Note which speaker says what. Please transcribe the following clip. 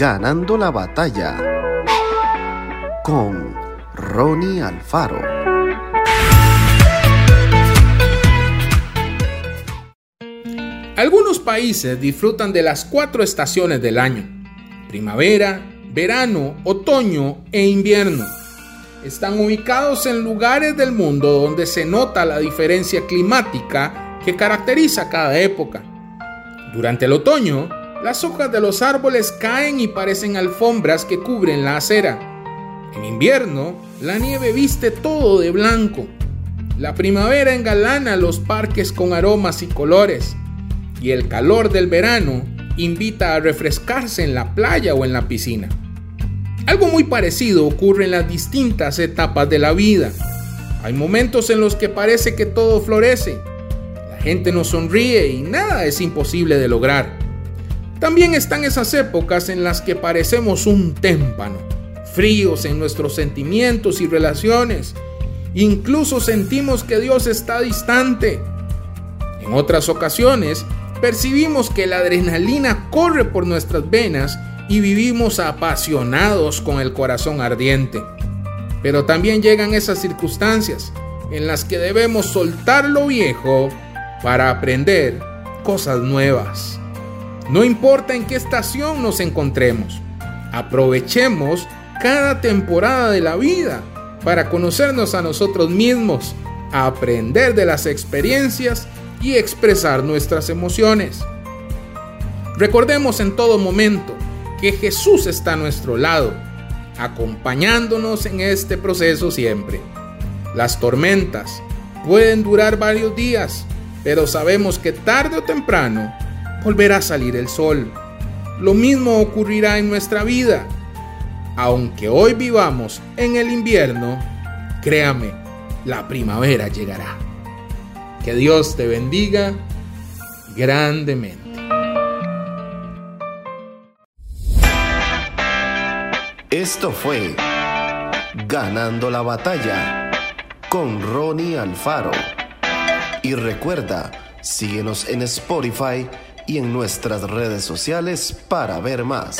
Speaker 1: Ganando la batalla con Ronnie Alfaro.
Speaker 2: Algunos países disfrutan de las cuatro estaciones del año, primavera, verano, otoño e invierno. Están ubicados en lugares del mundo donde se nota la diferencia climática que caracteriza cada época. Durante el otoño, las hojas de los árboles caen y parecen alfombras que cubren la acera. En invierno, la nieve viste todo de blanco. La primavera engalana los parques con aromas y colores. Y el calor del verano invita a refrescarse en la playa o en la piscina. Algo muy parecido ocurre en las distintas etapas de la vida. Hay momentos en los que parece que todo florece. La gente nos sonríe y nada es imposible de lograr. También están esas épocas en las que parecemos un témpano, fríos en nuestros sentimientos y relaciones. Incluso sentimos que Dios está distante. En otras ocasiones, percibimos que la adrenalina corre por nuestras venas y vivimos apasionados con el corazón ardiente. Pero también llegan esas circunstancias en las que debemos soltar lo viejo para aprender cosas nuevas. No importa en qué estación nos encontremos, aprovechemos cada temporada de la vida para conocernos a nosotros mismos, aprender de las experiencias y expresar nuestras emociones. Recordemos en todo momento que Jesús está a nuestro lado, acompañándonos en este proceso siempre. Las tormentas pueden durar varios días, pero sabemos que tarde o temprano volverá a salir el sol. Lo mismo ocurrirá en nuestra vida. Aunque hoy vivamos en el invierno, créame, la primavera llegará. Que Dios te bendiga grandemente.
Speaker 1: Esto fue Ganando la batalla con Ronnie Alfaro. Y recuerda, síguenos en Spotify y en nuestras redes sociales para ver más.